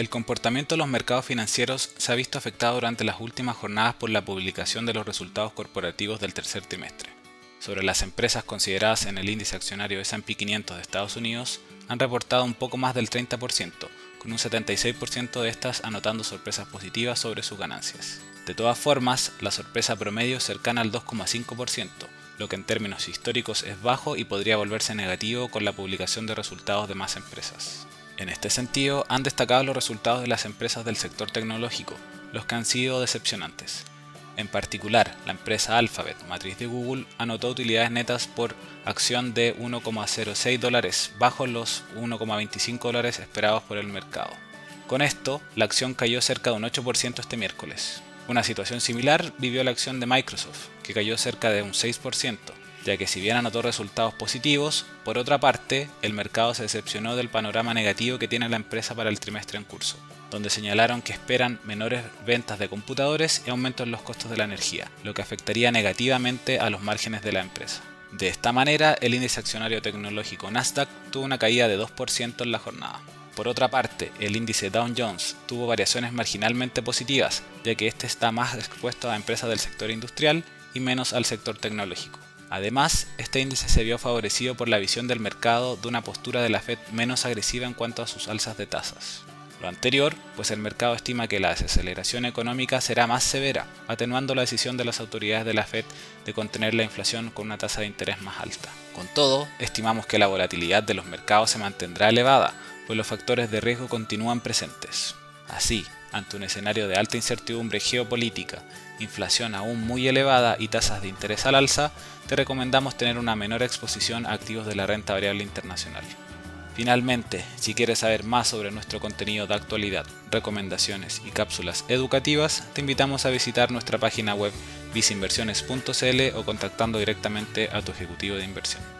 El comportamiento de los mercados financieros se ha visto afectado durante las últimas jornadas por la publicación de los resultados corporativos del tercer trimestre. Sobre las empresas consideradas en el índice accionario S&P 500 de Estados Unidos, han reportado un poco más del 30%, con un 76% de estas anotando sorpresas positivas sobre sus ganancias. De todas formas, la sorpresa promedio es cercana al 2,5%, lo que en términos históricos es bajo y podría volverse negativo con la publicación de resultados de más empresas. En este sentido, han destacado los resultados de las empresas del sector tecnológico, los que han sido decepcionantes. En particular, la empresa Alphabet, matriz de Google, anotó utilidades netas por acción de 1,06 dólares, bajo los 1,25 dólares esperados por el mercado. Con esto, la acción cayó cerca de un 8% este miércoles. Una situación similar vivió la acción de Microsoft, que cayó cerca de un 6%, ya que si bien anotó resultados positivos, por otra parte, el mercado se decepcionó del panorama negativo que tiene la empresa para el trimestre en curso, donde señalaron que esperan menores ventas de computadores y aumentos en los costos de la energía, lo que afectaría negativamente a los márgenes de la empresa. De esta manera, el índice accionario tecnológico Nasdaq tuvo una caída de 2% en la jornada. Por otra parte, el índice Dow Jones tuvo variaciones marginalmente positivas, ya que este está más expuesto a empresas del sector industrial y menos al sector tecnológico. Además, este índice se vio favorecido por la visión del mercado de una postura de la Fed menos agresiva en cuanto a sus alzas de tasas. Lo anterior, pues el mercado estima que la desaceleración económica será más severa, atenuando la decisión de las autoridades de la Fed de contener la inflación con una tasa de interés más alta. Con todo, estimamos que la volatilidad de los mercados se mantendrá elevada, pues los factores de riesgo continúan presentes. Así, ante un escenario de alta incertidumbre geopolítica, inflación aún muy elevada y tasas de interés al alza, te recomendamos tener una menor exposición a activos de la renta variable internacional. Finalmente, si quieres saber más sobre nuestro contenido de actualidad, recomendaciones y cápsulas educativas, te invitamos a visitar nuestra página web visinversiones.cl o contactando directamente a tu ejecutivo de inversión.